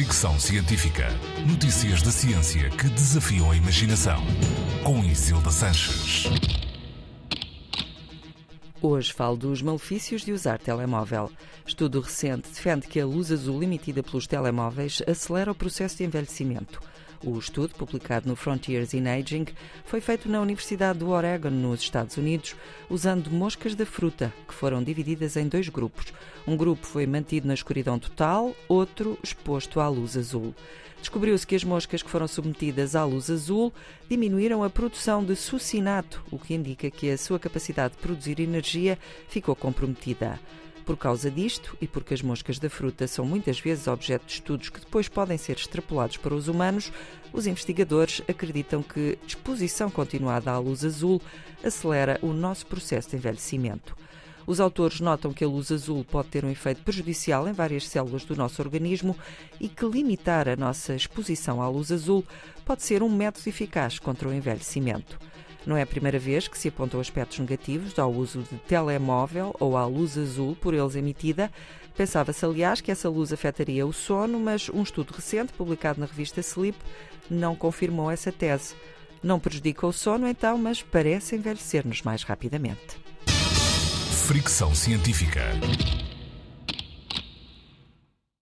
Fricção Científica. Notícias da ciência que desafiam a imaginação. Com Isilda Sanches. Hoje falo dos malefícios de usar telemóvel. Estudo recente defende que a luz azul emitida pelos telemóveis acelera o processo de envelhecimento. O estudo, publicado no Frontiers in Aging, foi feito na Universidade do Oregon, nos Estados Unidos, usando moscas da fruta, que foram divididas em dois grupos. Um grupo foi mantido na escuridão total, outro exposto à luz azul. Descobriu-se que as moscas que foram submetidas à luz azul diminuíram a produção de sucinato, o que indica que a sua capacidade de produzir energia ficou comprometida. Por causa disto, e porque as moscas da fruta são muitas vezes objeto de estudos que depois podem ser extrapolados para os humanos, os investigadores acreditam que exposição continuada à luz azul acelera o nosso processo de envelhecimento. Os autores notam que a luz azul pode ter um efeito prejudicial em várias células do nosso organismo e que limitar a nossa exposição à luz azul pode ser um método eficaz contra o envelhecimento. Não é a primeira vez que se apontam aspectos negativos ao uso de telemóvel ou à luz azul por eles emitida. Pensava-se, aliás, que essa luz afetaria o sono, mas um estudo recente, publicado na revista Sleep, não confirmou essa tese. Não prejudica o sono, então, mas parece envelhecer-nos mais rapidamente. Fricção científica.